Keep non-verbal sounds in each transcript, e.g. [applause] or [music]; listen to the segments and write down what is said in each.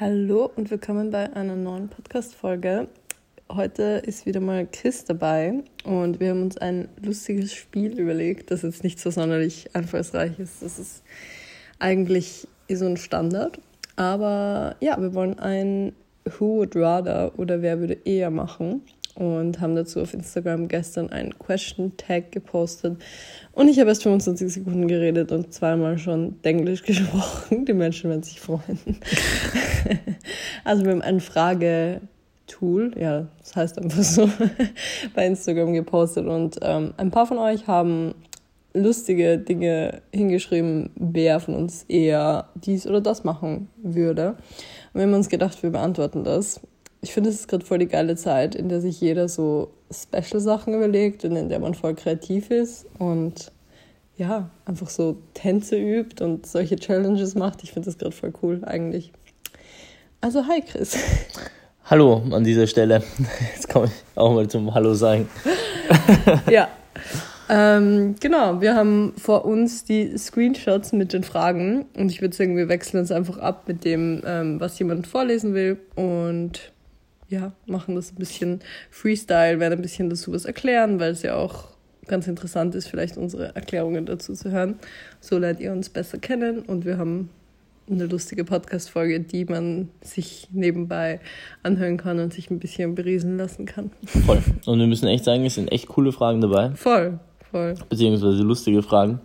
Hallo und willkommen bei einer neuen Podcast-Folge. Heute ist wieder mal Chris dabei und wir haben uns ein lustiges Spiel überlegt, das jetzt nicht so sonderlich einfallsreich ist. Das ist eigentlich so ein Standard. Aber ja, wir wollen ein Who Would Rather oder Wer würde eher machen und haben dazu auf Instagram gestern einen Question Tag gepostet. Und ich habe erst 25 Sekunden geredet und zweimal schon Englisch [laughs] gesprochen. Die Menschen werden sich freuen. [laughs] also wir haben ein Frage-Tool, ja, das heißt einfach so, [laughs] bei Instagram gepostet und ähm, ein paar von euch haben lustige Dinge hingeschrieben, wer von uns eher dies oder das machen würde. Und wir haben uns gedacht, wir beantworten das ich finde, es ist gerade voll die geile Zeit, in der sich jeder so Special-Sachen überlegt und in der man voll kreativ ist und ja, einfach so Tänze übt und solche Challenges macht. Ich finde das gerade voll cool eigentlich. Also, hi Chris. Hallo an dieser Stelle. [laughs] Jetzt komme ich auch mal zum Hallo sagen. [laughs] ja. [laughs] Ähm, genau, wir haben vor uns die Screenshots mit den Fragen und ich würde sagen, wir wechseln uns einfach ab mit dem, ähm, was jemand vorlesen will und ja, machen das ein bisschen Freestyle, werden ein bisschen dazu was erklären, weil es ja auch ganz interessant ist, vielleicht unsere Erklärungen dazu zu hören. So lernt ihr uns besser kennen und wir haben eine lustige Podcast-Folge, die man sich nebenbei anhören kann und sich ein bisschen beriesen lassen kann. Voll. Und wir müssen echt sagen, es sind echt coole Fragen dabei. Voll, voll. Beziehungsweise lustige Fragen.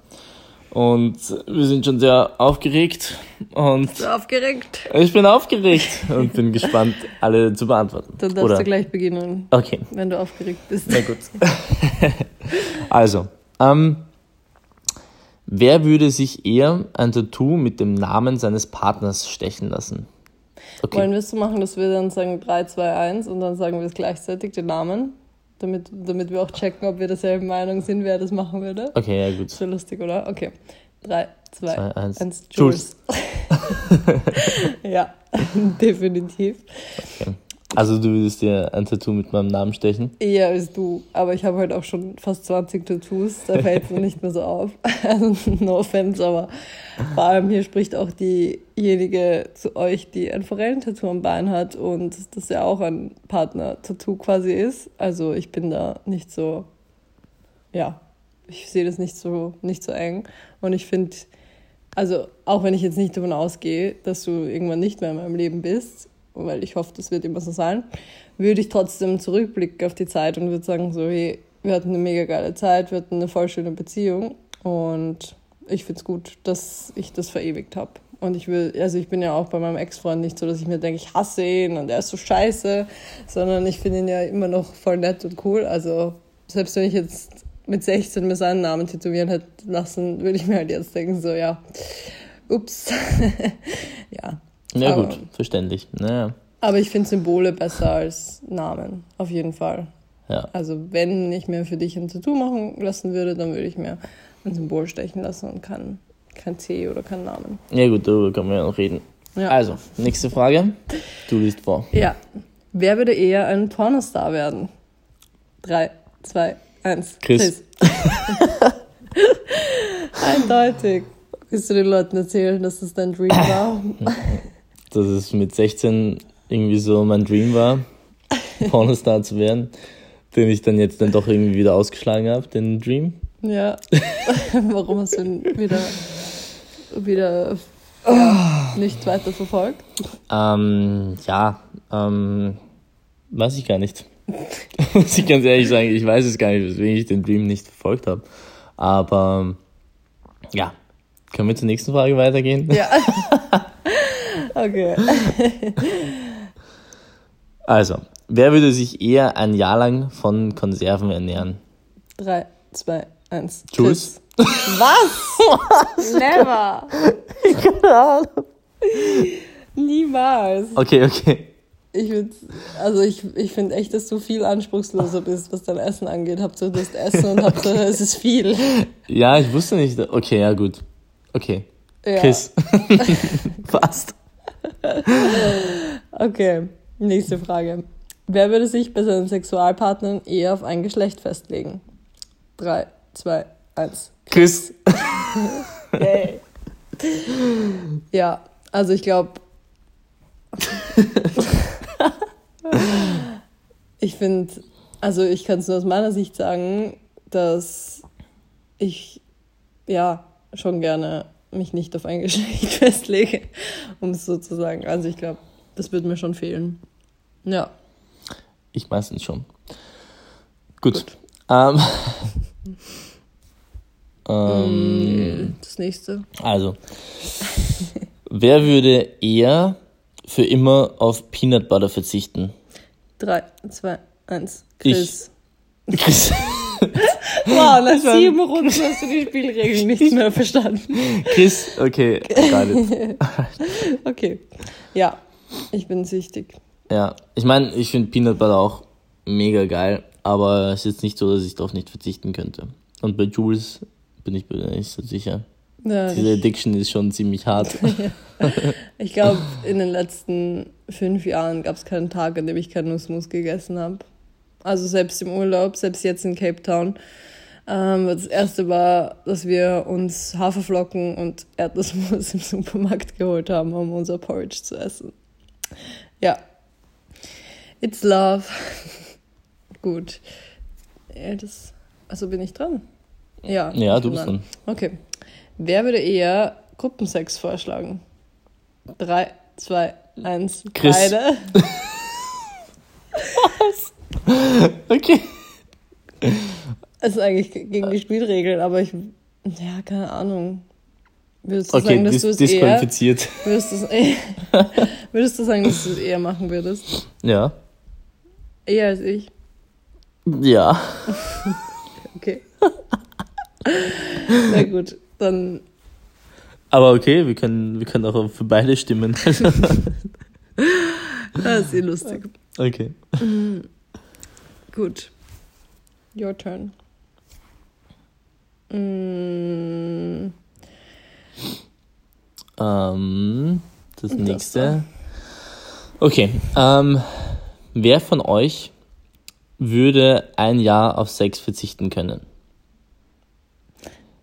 Und wir sind schon sehr aufgeregt. Und du aufgeregt? Ich bin aufgeregt und bin gespannt, alle zu beantworten. Dann darfst Oder? du gleich beginnen. Okay. Wenn du aufgeregt bist. Na gut. [laughs] also, ähm, wer würde sich eher ein Tattoo mit dem Namen seines Partners stechen lassen? Okay. Wollen wir es so machen, dass wir dann sagen 3, 2, 1 und dann sagen wir es gleichzeitig, den Namen? damit, damit wir auch checken, ob wir derselben Meinung sind, wer das machen würde. Okay, ja, gut. So lustig, oder? Okay. 3, 2, 1. Jules. [laughs] ja, [laughs] definitiv. Okay. Also du würdest dir ein Tattoo mit meinem Namen stechen? Eher als du, aber ich habe halt auch schon fast 20 Tattoos, da fällt es mir nicht mehr so auf. [laughs] Also no offense, aber vor allem hier spricht auch diejenige zu euch, die ein Forellentattoo am Bein hat und das ja auch ein Partner-Tattoo quasi ist. Also ich bin da nicht so, ja, ich sehe das nicht so, nicht so eng und ich finde, also auch wenn ich jetzt nicht davon ausgehe, dass du irgendwann nicht mehr in meinem Leben bist, weil ich hoffe, das wird immer so sein, würde ich trotzdem zurückblicken auf die Zeit und würde sagen, so, hey, wir hatten eine mega geile Zeit, wir hatten eine voll schöne Beziehung und ich finde es gut, dass ich das verewigt habe. Und ich will, also ich bin ja auch bei meinem Ex-Freund nicht so, dass ich mir denke, ich hasse ihn und er ist so scheiße, sondern ich finde ihn ja immer noch voll nett und cool. Also selbst wenn ich jetzt mit 16 mir seinen Namen tätowieren hätte lassen, würde ich mir halt jetzt denken, so ja, ups. [laughs] ja, ja, aber, gut, verständlich. Naja. Aber ich finde Symbole besser als Namen, auf jeden Fall. Ja. Also, wenn ich mir für dich ein Tattoo machen lassen würde, dann würde ich mir ein Symbol stechen lassen und kein, kein C oder kein Namen. Ja, gut, darüber können wir ja noch reden. Ja. Also, nächste Frage. Du liest vor. Ja. Wer würde eher ein Pornostar werden? Drei, zwei, eins. Chris. Chris. [laughs] Eindeutig. Willst du den Leuten erzählen, dass das dein Dream war? [laughs] dass es mit 16 irgendwie so mein Dream war, [laughs] Pornostar zu werden, den ich dann jetzt dann doch irgendwie wieder ausgeschlagen habe, den Dream. Ja. [laughs] Warum hast du ihn wieder, wieder ja, nicht weiter verfolgt? Ähm, ja, ähm, weiß ich gar nicht. [laughs] Muss ich ganz ehrlich sagen, ich weiß es gar nicht, weswegen ich den Dream nicht verfolgt habe. Aber ja, können wir zur nächsten Frage weitergehen? Ja. Okay. [laughs] also, wer würde sich eher ein Jahr lang von Konserven ernähren? Drei, zwei, eins. Jules? [laughs] Was? Never. [laughs] Keine Ahnung. Niemals. Okay, okay. Ich finde, also ich, ich finde echt, dass du viel anspruchsloser bist, was dein Essen angeht. Hauptsache du hast Essen und Hauptsache es ist viel. Ja, ich wusste nicht. Okay, ja gut. Okay. Ja. Chris. Fast. [laughs] okay, nächste Frage. Wer würde sich bei seinen Sexualpartnern eher auf ein Geschlecht festlegen? Drei, zwei, eins. Chris. [laughs] Yay. Ja, also ich glaube, [laughs] ich finde, also ich kann es nur aus meiner Sicht sagen, dass ich ja schon gerne mich nicht auf ein [laughs] Geschlecht festlege, um es so zu sagen. Also ich glaube, das wird mir schon fehlen. Ja. Ich meistens schon. Gut. Gut. Ähm, [laughs] ähm, das nächste. Also, wer würde eher für immer auf Peanut Butter verzichten? 3, 2, 1. Chris. Ich. Chris. Wow, nach sieben Runden hast du die Spielregeln nicht [laughs] mehr verstanden. Chris, okay, [laughs] okay. Ja, ich bin süchtig. Ja, ich meine, ich finde Peanut Butter auch mega geil, aber es ist jetzt nicht so, dass ich darauf nicht verzichten könnte. Und bei Jules bin ich mir nicht so sicher. Ja, Diese Addiction ist schon ziemlich hart. [laughs] ich glaube, in den letzten fünf Jahren gab es keinen Tag, an dem ich keinen Nussmus gegessen habe. Also selbst im Urlaub, selbst jetzt in Cape Town. Ähm, das erste war, dass wir uns Haferflocken und Erdnussmus im Supermarkt geholt haben, um unser Porridge zu essen. Ja. It's love. [laughs] Gut. Ja, das, also bin ich dran. Ja. Ja, du bist dran. Okay. Wer würde eher Gruppensex vorschlagen? Drei, zwei, eins, Chris. beide. [laughs] [laughs] Was? [laughs] Okay. Es ist eigentlich gegen die Spielregeln, aber ich. Ja, keine Ahnung. Würdest du okay, sagen, dass dis du es disqualifiziert. Eher, [laughs] würdest, du, [laughs] würdest du sagen, dass du es eher machen würdest? Ja. Eher als ich? Ja. okay. Na gut, dann. Aber okay, wir können, wir können auch für beide stimmen. das ist eh lustig. Okay. Mhm. Gut. Your turn. Mm. Ähm, das, das nächste. Okay. Ähm, wer von euch würde ein Jahr auf Sex verzichten können?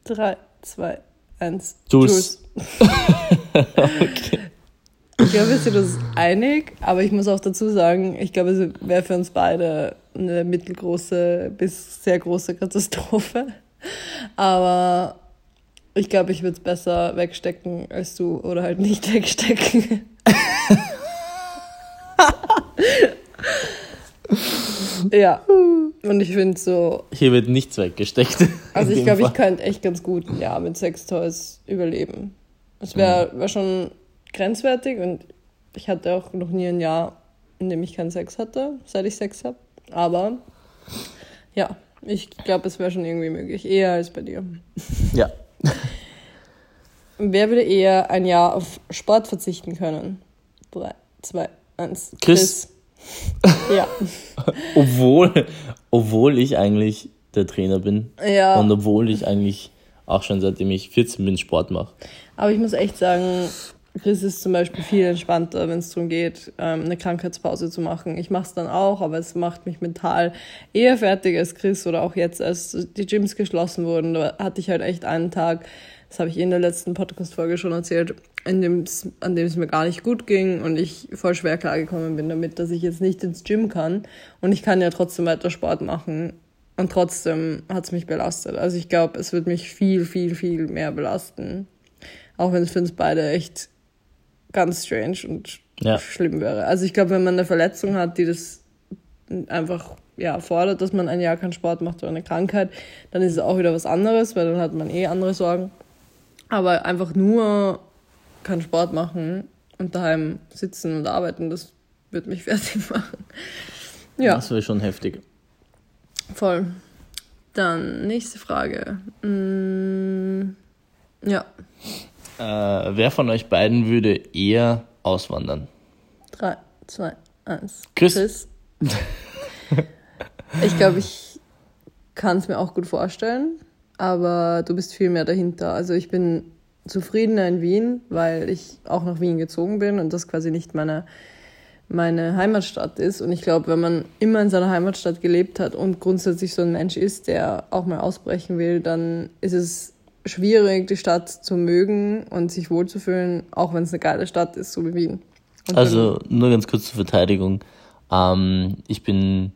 3, 2, 1. Jules. okay. Ich glaube, wir sind uns einig, aber ich muss auch dazu sagen, ich glaube, es wäre für uns beide eine mittelgroße bis sehr große Katastrophe. Aber ich glaube, ich würde es besser wegstecken als du oder halt nicht wegstecken. [laughs] ja. Und ich finde so. Hier wird nichts weggesteckt. Also ich glaube, ich könnte echt ganz gut ja, mit Sextoys überleben. Es wäre mhm. wär schon grenzwertig und ich hatte auch noch nie ein Jahr, in dem ich keinen Sex hatte, seit ich Sex habe. Aber ja, ich glaube, es wäre schon irgendwie möglich. Eher als bei dir. Ja. [laughs] Wer würde eher ein Jahr auf Sport verzichten können? Drei, zwei, eins. Chris. Chris. [laughs] ja. obwohl, obwohl ich eigentlich der Trainer bin. Ja. Und obwohl ich eigentlich auch schon seitdem ich 14 bin Sport mache. Aber ich muss echt sagen, Chris ist zum Beispiel viel entspannter, wenn es darum geht, ähm, eine Krankheitspause zu machen. Ich mache es dann auch, aber es macht mich mental eher fertig als Chris oder auch jetzt, als die Gyms geschlossen wurden. Da hatte ich halt echt einen Tag, das habe ich in der letzten Podcast-Folge schon erzählt, an dem es mir gar nicht gut ging und ich voll schwer klargekommen bin damit, dass ich jetzt nicht ins Gym kann. Und ich kann ja trotzdem weiter Sport machen. Und trotzdem hat es mich belastet. Also ich glaube, es wird mich viel, viel, viel mehr belasten. Auch wenn es für uns beide echt ganz strange und ja. schlimm wäre. Also ich glaube, wenn man eine Verletzung hat, die das einfach ja, fordert, dass man ein Jahr keinen Sport macht oder eine Krankheit, dann ist es auch wieder was anderes, weil dann hat man eh andere Sorgen. Aber einfach nur keinen Sport machen und daheim sitzen und arbeiten, das wird mich [laughs] fertig machen. Ja. Das wäre schon heftig. Voll. Dann nächste Frage. Hm, ja. Äh, wer von euch beiden würde eher auswandern? Drei, zwei, eins. Chris. Chris. ich glaube, ich kann es mir auch gut vorstellen, aber du bist viel mehr dahinter. Also ich bin zufriedener in Wien, weil ich auch nach Wien gezogen bin und das quasi nicht meine, meine Heimatstadt ist. Und ich glaube, wenn man immer in seiner Heimatstadt gelebt hat und grundsätzlich so ein Mensch ist, der auch mal ausbrechen will, dann ist es schwierig, die Stadt zu mögen und sich wohlzufühlen, auch wenn es eine geile Stadt ist, so wie Wien. Und Also nur ganz kurz zur Verteidigung. Ähm, ich bin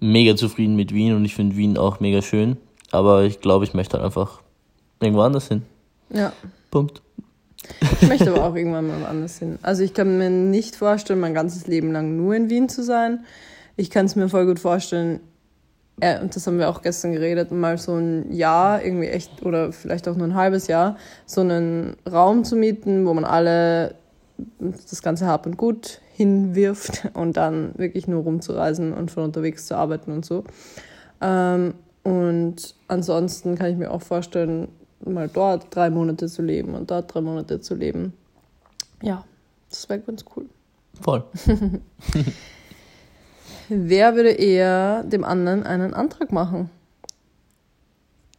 mega zufrieden mit Wien und ich finde Wien auch mega schön. Aber ich glaube, ich möchte halt einfach irgendwo anders hin. ja. Punkt. Ich möchte aber auch irgendwann mal woanders hin. Also ich kann mir nicht vorstellen, mein ganzes Leben lang nur in Wien zu sein. Ich kann es mir voll gut vorstellen, äh, und das haben wir auch gestern geredet, mal so ein Jahr, irgendwie echt, oder vielleicht auch nur ein halbes Jahr, so einen Raum zu mieten, wo man alle das ganze Hab und Gut hinwirft [laughs] und dann wirklich nur rumzureisen und von unterwegs zu arbeiten und so. Ähm, und ansonsten kann ich mir auch vorstellen, mal dort drei Monate zu leben und dort drei Monate zu leben. Ja, das wäre ganz cool. Voll. [laughs] Wer würde eher dem anderen einen Antrag machen?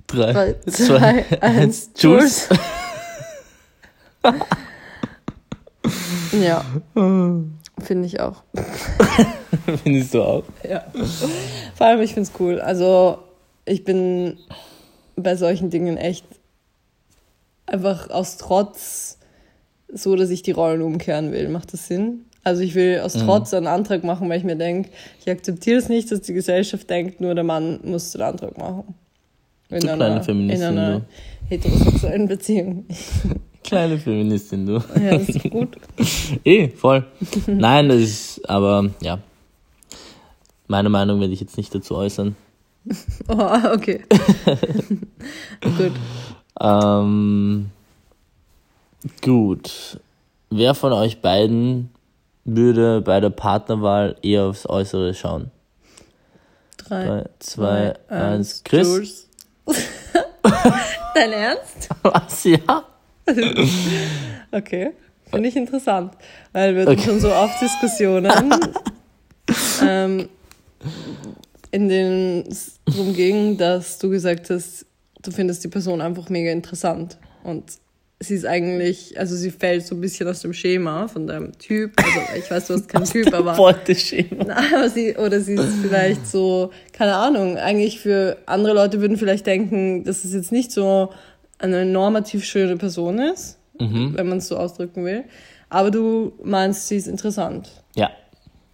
Drei, Drei, [laughs] zwei, zwei, eins. [laughs] eins, Jules. Ja, finde ich auch. [laughs] Findest du auch? Ja. Vor allem, ich finde es cool. Also, ich bin bei solchen Dingen echt einfach aus Trotz so, dass ich die Rollen umkehren will. Macht das Sinn? Also, ich will aus Trotz einen Antrag machen, weil ich mir denke, ich akzeptiere es nicht, dass die Gesellschaft denkt, nur der Mann muss den Antrag machen. In Du kleine Feministin, in einer heterosexuellen Beziehung. [laughs] Kleine Feministin, du. Ja, das ist gut. [laughs] Eh, voll. Nein, das ist, aber ja. Meine Meinung werde ich jetzt nicht dazu äußern. [laughs] Oh, okay. gut. Ähm, gut. Wer von euch beiden würde bei der Partnerwahl eher aufs Äußere schauen? Drei, Drei, zwei, eins. Chris? Jules. [laughs] Dein Ernst? Was, ja? [laughs] Okay, finde ich interessant, weil wir Okay. schon so oft Diskussionen, [laughs] ähm, in denen es darum ging, dass du gesagt hast, du findest die Person einfach mega interessant und sie ist eigentlich, also sie fällt so ein bisschen aus dem Schema von deinem Typ, also ich weiß, du hast keinen [laughs] Typ, aber Beuteschema. Na, aber sie, oder sie ist vielleicht so, keine Ahnung, eigentlich für andere Leute würden vielleicht denken, dass es jetzt nicht so eine normativ schöne Person ist, Mhm. wenn man es so ausdrücken will. Aber du meinst, sie ist interessant. Ja,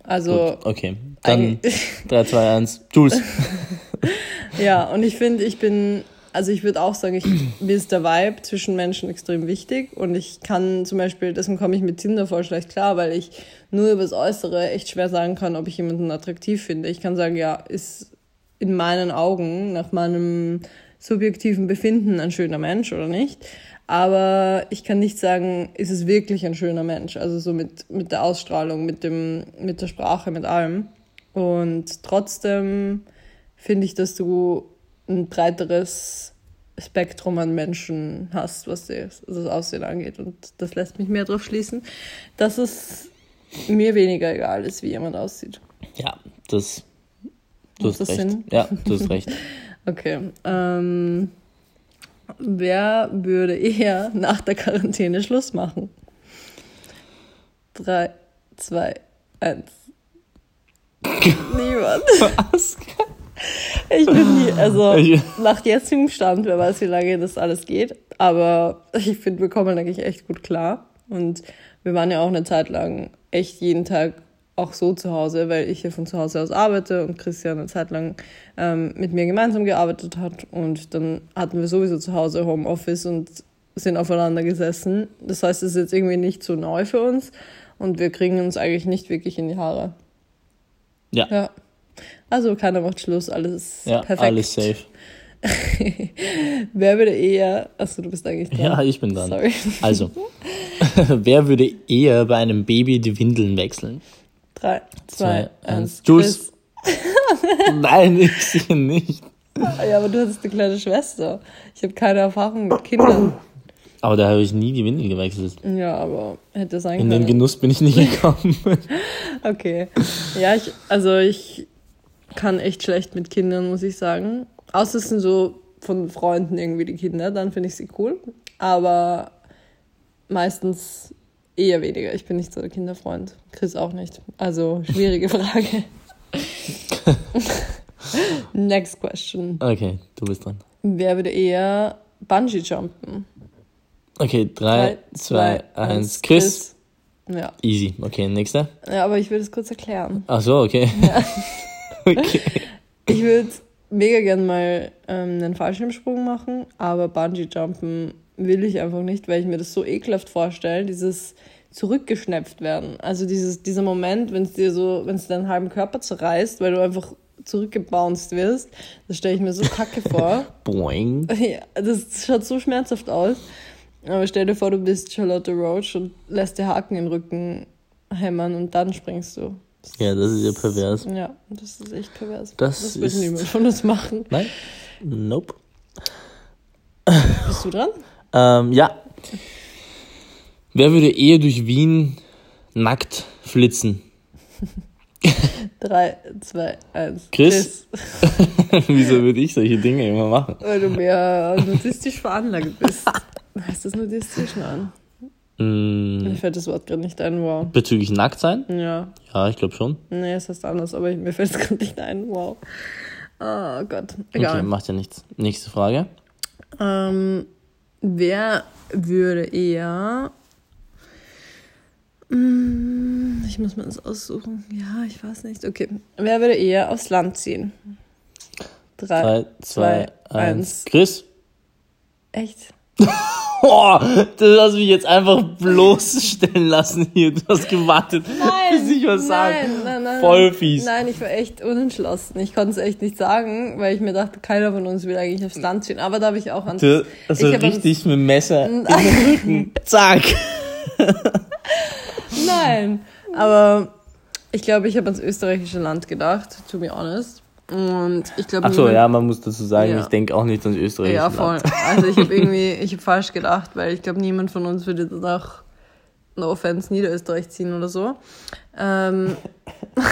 Also, gut, okay. Dann eigentlich- 3, 2, 1. Jules. ja, und ich finde, ich bin, also ich würde auch sagen, ich, [clears throat] mir ist der Vibe zwischen Menschen extrem wichtig und ich kann zum Beispiel, deswegen komme ich mit Tinder voll schlecht klar, weil ich nur über das Äußere echt schwer sagen kann, ob ich jemanden attraktiv finde. Ich kann sagen, ja, ist in meinen Augen, nach meinem subjektiven Befinden ein schöner Mensch oder nicht. Aber ich kann nicht sagen, ist es wirklich ein schöner Mensch. Also so mit, mit der Ausstrahlung, mit, dem, mit der Sprache, mit allem. Und trotzdem finde ich, dass du ein breiteres Spektrum an Menschen hast, was das, Aussehen angeht. Und das lässt mich mehr darauf schließen, dass es mir weniger egal ist, wie jemand aussieht. Ja, das. Du hast das recht. Sinn? Ja, du hast recht. [laughs] Okay. Ähm, wer würde eher nach der Quarantäne Schluss machen? Drei, zwei, eins. [laughs] Niemand. Was? Ich bin nie, also [laughs] nach jetzigem Stand, wer weiß, wie lange das alles geht, aber ich finde, wir kommen eigentlich echt gut klar. Und wir waren ja auch eine Zeit lang echt jeden Tag auch so zu Hause, weil ich ja von zu Hause aus arbeite und Christian eine Zeit lang ähm, mit mir gemeinsam gearbeitet hat. Und dann hatten wir sowieso zu Hause Homeoffice und sind aufeinander gesessen. Das heißt, es ist jetzt irgendwie nicht so neu für uns und wir kriegen uns eigentlich nicht wirklich in die Haare. Ja, Ja. Also keiner macht Schluss, alles ist ja perfekt. alles safe. [laughs] Wer würde eher. Achso, du bist eigentlich dran. Ja, ich bin dran. Sorry. Also, [laughs] wer würde eher bei einem Baby die Windeln wechseln? Drei, zwei, Zwei, eins. Jules. [laughs] Nein, ich sehe nicht. Ja, aber du hattest eine kleine Schwester. Ich habe keine Erfahrung mit Kindern. Aber da habe ich nie die Windeln gewechselt. Ja, aber hätte sein In den können. Genuss bin ich nicht gekommen. Okay. Ja, ich, also ich kann echt schlecht mit Kindern, muss ich sagen. Außer es sind so von Freunden irgendwie die Kinder, dann finde ich sie cool. Aber meistens eher weniger. Ich bin nicht so der Kinderfreund. Chris auch nicht. Also schwierige [laughs] Frage. [laughs] Next question. Okay, du bist dran. Wer würde eher Bungee jumpen? Okay, drei, zwei, eins. Chris. Ja. Easy. Okay, nächster. ja, aber ich will es kurz erklären. Ach so, okay. [laughs] [laughs] okay. Ich würde mega gern mal ähm, einen Fallschirmsprung machen, aber Bungee-Jumpen will ich einfach nicht, weil ich mir das so ekelhaft vorstelle, dieses zurückgeschnepft werden. Also dieses, dieser Moment, wenn es dir so, wenn es deinen halben Körper zerreißt, weil du einfach zurückgebounced wirst, das stelle ich mir so kacke vor. [laughs] Boing. Ja, das schaut so schmerzhaft aus. Aber stell dir vor, du bist Charlotte Roach und lässt dir Haken den Rücken hämmern und dann springst du. Ja, das ist ja pervers. Ja, das ist echt pervers. Das das wird niemand von uns machen. Nein? Nope. Bist du dran? Ähm, ja. Wer würde eher durch Wien nackt flitzen? [laughs] Drei, zwei, eins. Chris? [laughs] Wieso würde ich solche Dinge immer machen? Weil du mehr nudistisch veranlagt bist. [laughs] Heißt das nudistisch? Nein. Mm, Mir fällt das Wort gerade nicht ein. Wow. bezüglich nackt sein? Ja. Ja, ich glaube schon. Nee, es heißt anders, aber mir fällt es [laughs] gerade nicht ein. Wow. Oh Gott. Egal. Okay, macht ja nichts. Nächste Frage. Ähm, wer würde eher. Mm, Ich muss mir das aussuchen. Ja, ich weiß nicht. Okay. Wer würde eher aufs Land ziehen? Drei, 3, 2, 1. Chris? Echt? [laughs] Oh, du hast mich jetzt einfach bloßstellen lassen hier. Du hast gewartet, bis ich was sage. nein, nein, nein, Voll nein. fies. Nein, ich war echt unentschlossen. Ich konnte es echt nicht sagen, weil ich mir dachte, keiner von uns will eigentlich aufs Land ziehen. Aber da habe ich auch an. Du, also richtig mit dem Messer in den Rücken. Zack. [laughs] Nein, aber ich glaube, ich habe ans österreichische Land gedacht, to be honest. Und ich glaube, Ach so, niemand- ja, man muss dazu sagen, Ja. ich denke auch nicht ans Österreich. Ja, voll. Also ich habe [laughs] irgendwie, ich habe falsch gedacht, weil ich glaube, niemand von uns würde nach, no offense, Niederösterreich ziehen oder so. Ähm, [laughs]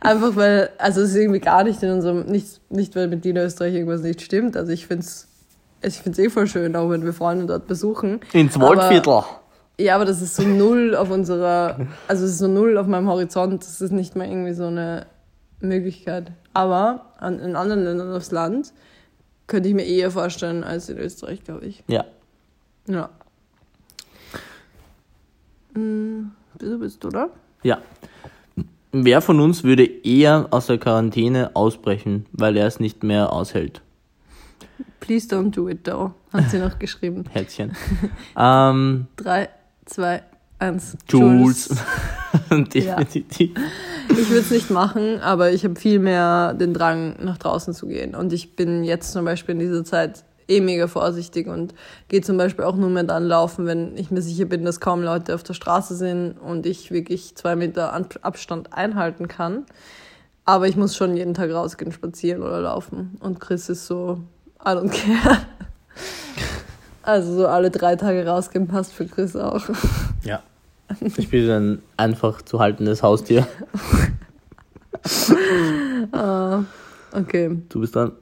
einfach weil, also es ist irgendwie gar nicht in unserem, nicht, nicht weil mit Niederösterreich irgendwas nicht stimmt. Also ich finde es ich find's eh voll schön, auch wenn wir Freunde dort besuchen. Ins Waldviertel. Ja, aber das ist so null auf unserer, also es ist so null auf meinem Horizont. Das ist nicht mal irgendwie so eine Möglichkeit. Aber an, in anderen Ländern aufs Land könnte ich mir eher vorstellen als in Österreich, glaube ich. Ja. Ja. Hm, du bist, oder? Ja. Wer von uns würde eher aus der Quarantäne ausbrechen, weil er es nicht mehr aushält? Please don't do it, though, hat sie noch geschrieben. Herzchen. [laughs] ähm, Drei, zwei, eins. Jules. [laughs] Definitiv. Ich würde es nicht machen, aber ich habe viel mehr den Drang, nach draußen zu gehen. Und ich bin jetzt zum Beispiel in dieser Zeit eh mega vorsichtig und gehe zum Beispiel auch nur mehr dann laufen, wenn ich mir sicher bin, dass kaum Leute auf der Straße sind und ich wirklich zwei Meter An- Abstand einhalten kann. Aber ich muss schon jeden Tag rausgehen, spazieren oder laufen. Und Chris ist so, I don't care. [laughs] Also so alle drei Tage rausgehen passt für Chris auch. [laughs] Ich bin ein einfach zu haltendes Haustier. [laughs] Ah, okay. Du bist dann.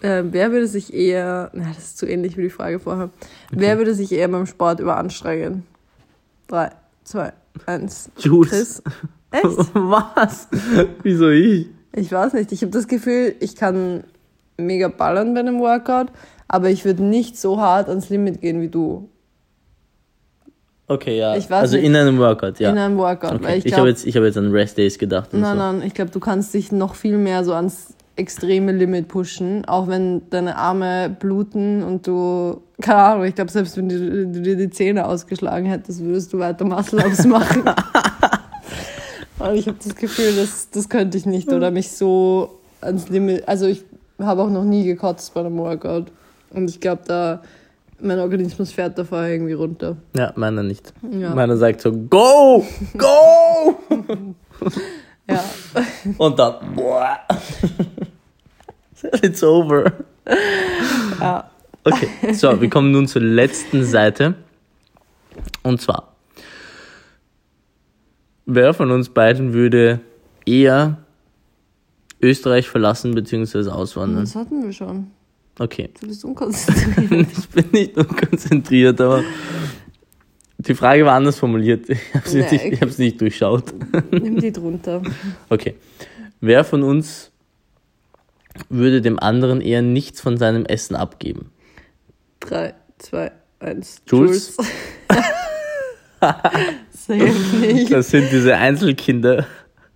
Äh, wer würde sich eher, na, das ist zu ähnlich wie die Frage vorher. Wer würde sich eher beim Sport überanstrengen? Drei, zwei, eins. Jules. Chris? [laughs] Echt? Was? Wieso ich? Ich weiß nicht. Ich habe das Gefühl, ich kann mega ballern bei einem Workout, aber ich würde nicht so hart ans Limit gehen wie du Okay, ja. Also nicht. in einem Workout, ja. in einem Workout. okay. Ich, ich habe jetzt, ich hab jetzt an Rest Days gedacht. Und nein, so. nein, ich glaube, du kannst dich noch viel mehr so ans extreme Limit pushen, auch wenn deine Arme bluten und du, keine Ahnung, ich glaube, selbst wenn du, du dir die Zähne ausgeschlagen hättest, würdest du weiter Muscle-Ups [laughs] machen. Und ich habe das Gefühl, das, das könnte ich nicht oder mich so ans Limit, also ich habe auch noch nie gekotzt bei einem Workout und ich glaube, da, mein Organismus fährt da vorher irgendwie runter. Ja, meiner nicht. Ja. Meiner sagt so, go, go! [laughs] Ja, Und dann, boah. [laughs] It's over. ja. Okay, so, wir kommen nun zur letzten Seite. Und zwar, wer von uns beiden würde eher Österreich verlassen bzw. auswandern? Das hatten wir schon. Okay, Du bist unkonzentriert. [laughs] ich bin nicht unkonzentriert, aber die Frage war anders formuliert. Ich habe sie Nee, nicht, ich- hab's nicht durchschaut. Nimm die drunter. [laughs] Okay. Wer von uns würde dem anderen eher nichts von seinem Essen abgeben? Drei, zwei, eins. Jules? Safe [laughs] nicht. Das sind diese Einzelkinder.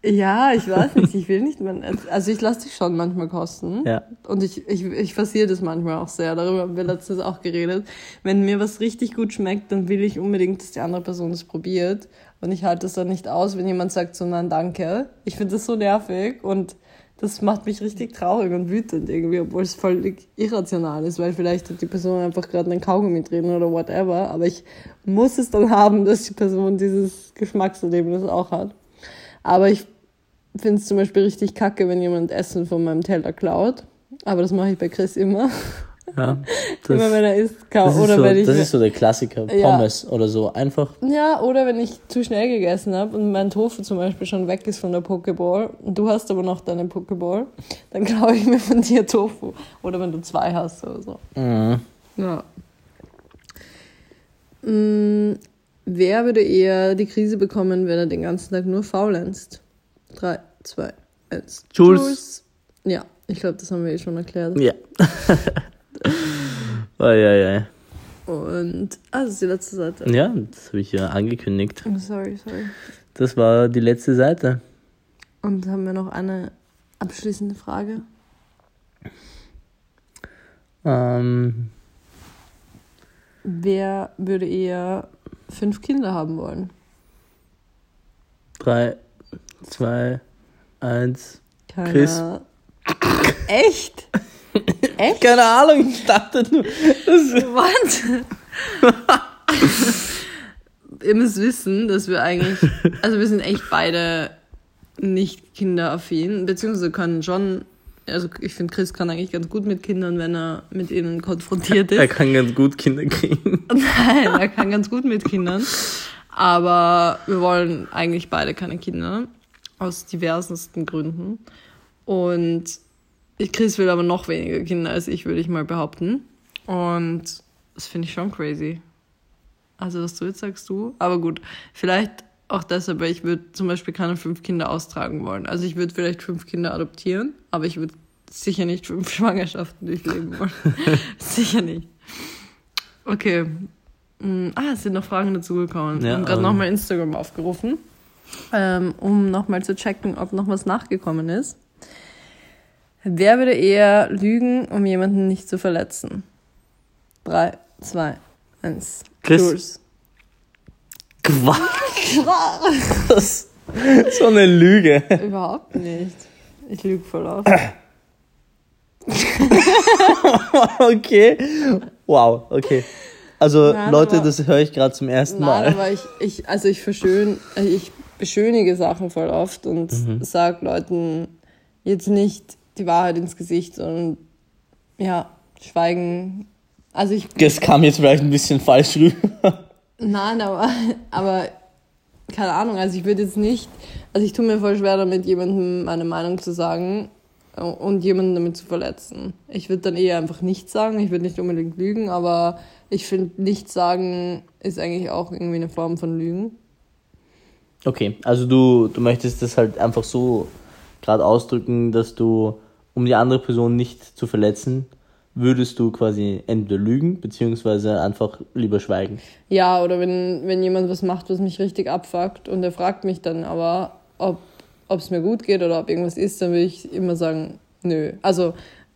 Ja, ich weiß nicht, ich will nicht mehr. Also ich lasse dich schon manchmal kosten. Ja. Und ich, ich, ich forciere das manchmal auch sehr. Darüber haben wir letztens auch geredet. Wenn mir was richtig gut schmeckt, dann will ich unbedingt, dass die andere Person es probiert. Und ich halte das dann nicht aus, wenn jemand sagt so, nein, danke. Ich finde das so nervig und das macht mich richtig traurig und wütend irgendwie, obwohl es völlig irrational ist, weil vielleicht hat die Person einfach gerade einen Kaugummi drin oder whatever. Aber ich muss es dann haben, dass die Person dieses Geschmackserlebnis auch hat. Aber ich finde es zum Beispiel richtig kacke, wenn jemand Essen von meinem Teller klaut. Aber das mache ich bei Chris immer. Ja, [laughs] immer wenn er isst, das, ist oder so, wenn ich. das ist so der Klassiker. Ja. Pommes oder so. Einfach. Ja, oder wenn ich zu schnell gegessen habe und mein Tofu zum Beispiel schon weg ist von der Pokeball und du hast aber noch deine Pokeball, dann klaue ich mir von dir Tofu. Oder wenn du zwei hast oder so. Mhm. Ja. Mm, wer würde eher die Krise bekommen, wenn er den ganzen Tag nur faulenzt? Drei, zwei, eins. Jules. Ja, ich glaube, das haben wir eh schon erklärt. Ja. oh, ja, ja. Und, ah, das ist die letzte Seite. Ja, das habe ich ja angekündigt. Oh, sorry, sorry. Das war die letzte Seite. Und haben wir noch eine abschließende Frage? Ähm, Wer würde eher fünf Kinder haben wollen? drei, zwei, eins. Keiner. Chris. [laughs] Echt? Echt? Keine Ahnung, ich dachte nur. What? [laughs] Ihr müsst wissen, dass wir eigentlich, also wir sind echt beide nicht kinderaffin, beziehungsweise können schon, also ich finde, Chris kann eigentlich ganz gut mit Kindern, wenn er mit ihnen konfrontiert ist. er kann ganz gut Kinder kriegen. [laughs] Nein, er kann ganz gut mit Kindern. Aber wir wollen eigentlich beide keine Kinder. Aus diversesten Gründen. Und ich- Chris will aber noch weniger Kinder als ich, würde ich mal behaupten. Und das finde ich schon crazy. Also, was du jetzt sagst, du. Aber gut, vielleicht auch deshalb, weil ich würde zum Beispiel keine fünf Kinder austragen wollen. Also, ich würde vielleicht fünf Kinder adoptieren, aber ich würde sicher nicht fünf [laughs] Schwangerschaften durchleben wollen. [laughs] sicher nicht. Okay. Mm, Ah, es sind noch Fragen dazugekommen. Ja, haben gerade ähm. nochmal Instagram aufgerufen, ähm, um nochmal zu checken, ob noch was nachgekommen ist. Wer würde eher lügen, um jemanden nicht zu verletzen? Drei, zwei, eins. Chris. Jules. Quatsch. [laughs] So eine Lüge. Überhaupt nicht. Ich lüge voll auf. [laughs] Okay. Wow, okay. Also Nein, Leute, aber- das höre ich gerade zum ersten Nein, Mal. aber ich, ich, also ich verschön, ich beschönige Sachen voll oft und Mhm. sag Leuten jetzt nicht die Wahrheit ins Gesicht, sondern ja, schweigen. Also ich, Das kam jetzt vielleicht ein bisschen falsch rüber. nein, aber, aber keine Ahnung, also ich würde jetzt nicht, also ich tue mir voll schwer damit, jemandem meine Meinung zu sagen und jemanden damit zu verletzen. Ich würde dann eher einfach nichts sagen, ich würde nicht unbedingt lügen, aber ich finde, nichts sagen ist eigentlich auch irgendwie eine Form von Lügen. Okay, also du, du möchtest das halt einfach so gerade ausdrücken, dass du, um die andere Person nicht zu verletzen, würdest du quasi entweder lügen, beziehungsweise einfach lieber schweigen. Ja, oder wenn, wenn jemand was macht, was mich richtig abfuckt und er fragt mich dann aber, ob es mir gut geht oder ob irgendwas ist, dann will ich immer sagen, nö. Also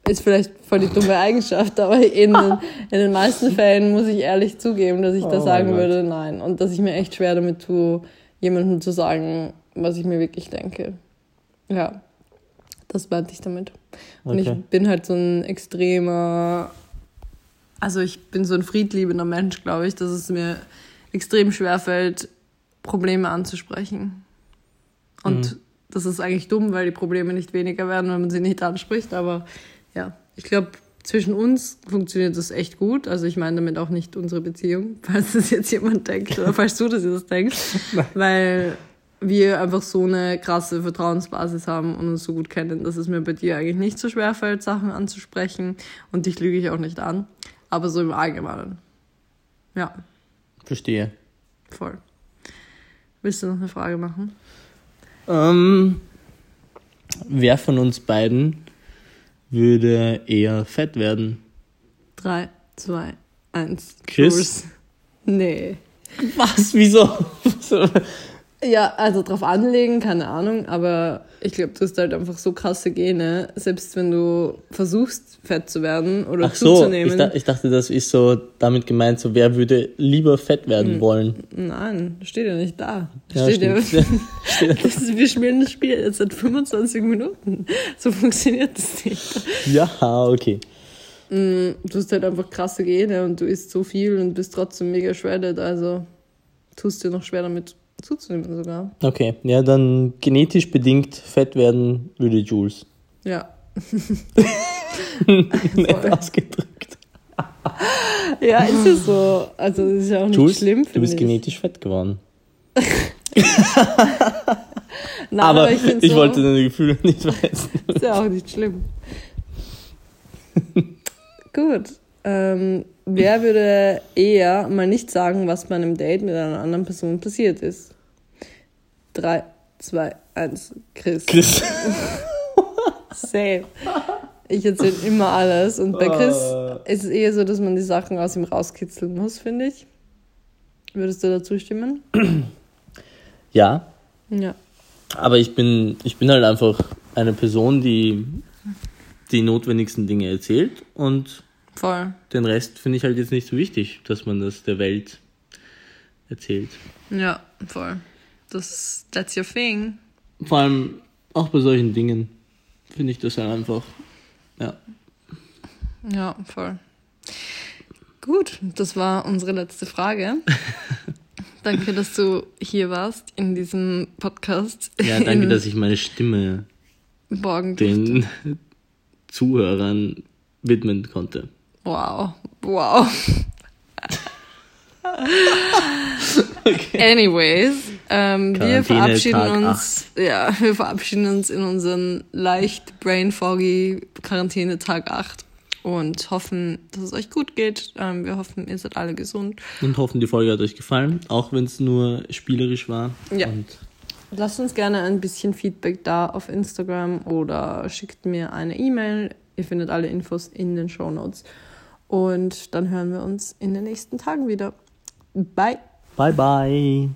ist vielleicht voll die dumme Eigenschaft, aber in, den- [laughs] in den meisten Fällen muss ich ehrlich zugeben, dass ich Oh da sagen würde, nein. Und dass ich mir echt schwer damit tue, jemandem zu sagen, was ich mir wirklich denke. Ja, das meinte ich damit. Und Okay. ich bin halt so ein extremer, also ich bin so ein friedliebender Mensch, glaube ich, dass es mir extrem schwer fällt, Probleme anzusprechen. Und das ist eigentlich dumm, weil die Probleme nicht weniger werden, wenn man sie nicht anspricht. Aber ja, ich glaube, zwischen uns funktioniert das echt gut. Also ich meine damit auch nicht unsere Beziehung, [laughs] falls das jetzt jemand denkt oder falls du das jetzt denkst. weil wir einfach so eine krasse Vertrauensbasis haben und uns so gut kennen, dass es mir bei dir eigentlich nicht so schwer fällt, Sachen anzusprechen. Und dich lüge ich auch nicht an. Aber so im Allgemeinen. Ja, Verstehe. voll. Willst du noch eine Frage machen? Ähm, wer von uns beiden würde eher fett werden? Drei, zwei, eins. Chris? Jules. Nee. Was? Wieso? [laughs] Ja, also drauf anlegen, keine Ahnung, aber ich glaube, du hast halt einfach so krasse Gene, selbst wenn du versuchst, fett zu werden oder Ach so, zuzunehmen. ich, ich dachte, das ist so damit gemeint, so wer würde lieber fett werden wollen. Nein, steht ja nicht da. Ja, [laughs] [laughs] steht ja, das wir spielen das Spiel jetzt seit 25 Minuten. So funktioniert das nicht. ja, okay. Du hast halt einfach krasse Gene und du isst so viel und bist trotzdem mega shredded, also tust dir noch schwer damit zuzunehmen sogar. Okay, ja, dann genetisch bedingt fett werden würde Jules. Ja. [laughs] Nett ausgedrückt. Ja, ist es so. Also das ist ja auch nicht Jules, schlimm. du bist ich. genetisch fett geworden. [laughs] Nein, aber ich, ich, find so, wollte deine Gefühle nicht verletzen. [laughs] Ist ja auch nicht schlimm. Gut. Ähm, wer würde eher mal nicht sagen, was bei einem Date mit einer anderen Person passiert ist? Drei, zwei, eins, Chris. Chris. [laughs] Safe. Ich erzähle immer alles. Und bei Chris Ah. ist es eher so, dass man die Sachen aus ihm rauskitzeln muss, finde ich. Würdest du dazu stimmen? Ja, Ja. aber ich bin, ich bin halt einfach eine Person, die die notwendigsten Dinge erzählt und Voll. den Rest finde ich halt jetzt nicht so wichtig, dass man das der Welt erzählt. Ja, voll. Das, that's your thing. Vor allem auch bei solchen Dingen finde ich das halt einfach, ja. Ja, voll. Gut, das war unsere letzte Frage. [laughs] danke, dass du hier warst in diesem Podcast. Ja, danke, dass ich meine Stimme Morgen durfte. den [laughs] Zuhörern widmen konnte. Wow, wow. [laughs] Anyways, ähm, wir verabschieden Tag uns, ja, wir verabschieden uns in unseren leicht brain foggy Quarantäne Tag 8 und hoffen, dass es euch gut geht. Ähm, wir hoffen, ihr seid alle gesund. Und hoffen, die Folge hat euch gefallen, auch wenn es nur spielerisch war. Ja. Und Lasst uns gerne ein bisschen Feedback da auf Instagram oder schickt mir eine E-Mail. Ihr findet alle Infos in den Show Notes. Und dann hören wir uns in den nächsten Tagen wieder. Bye. bye bye.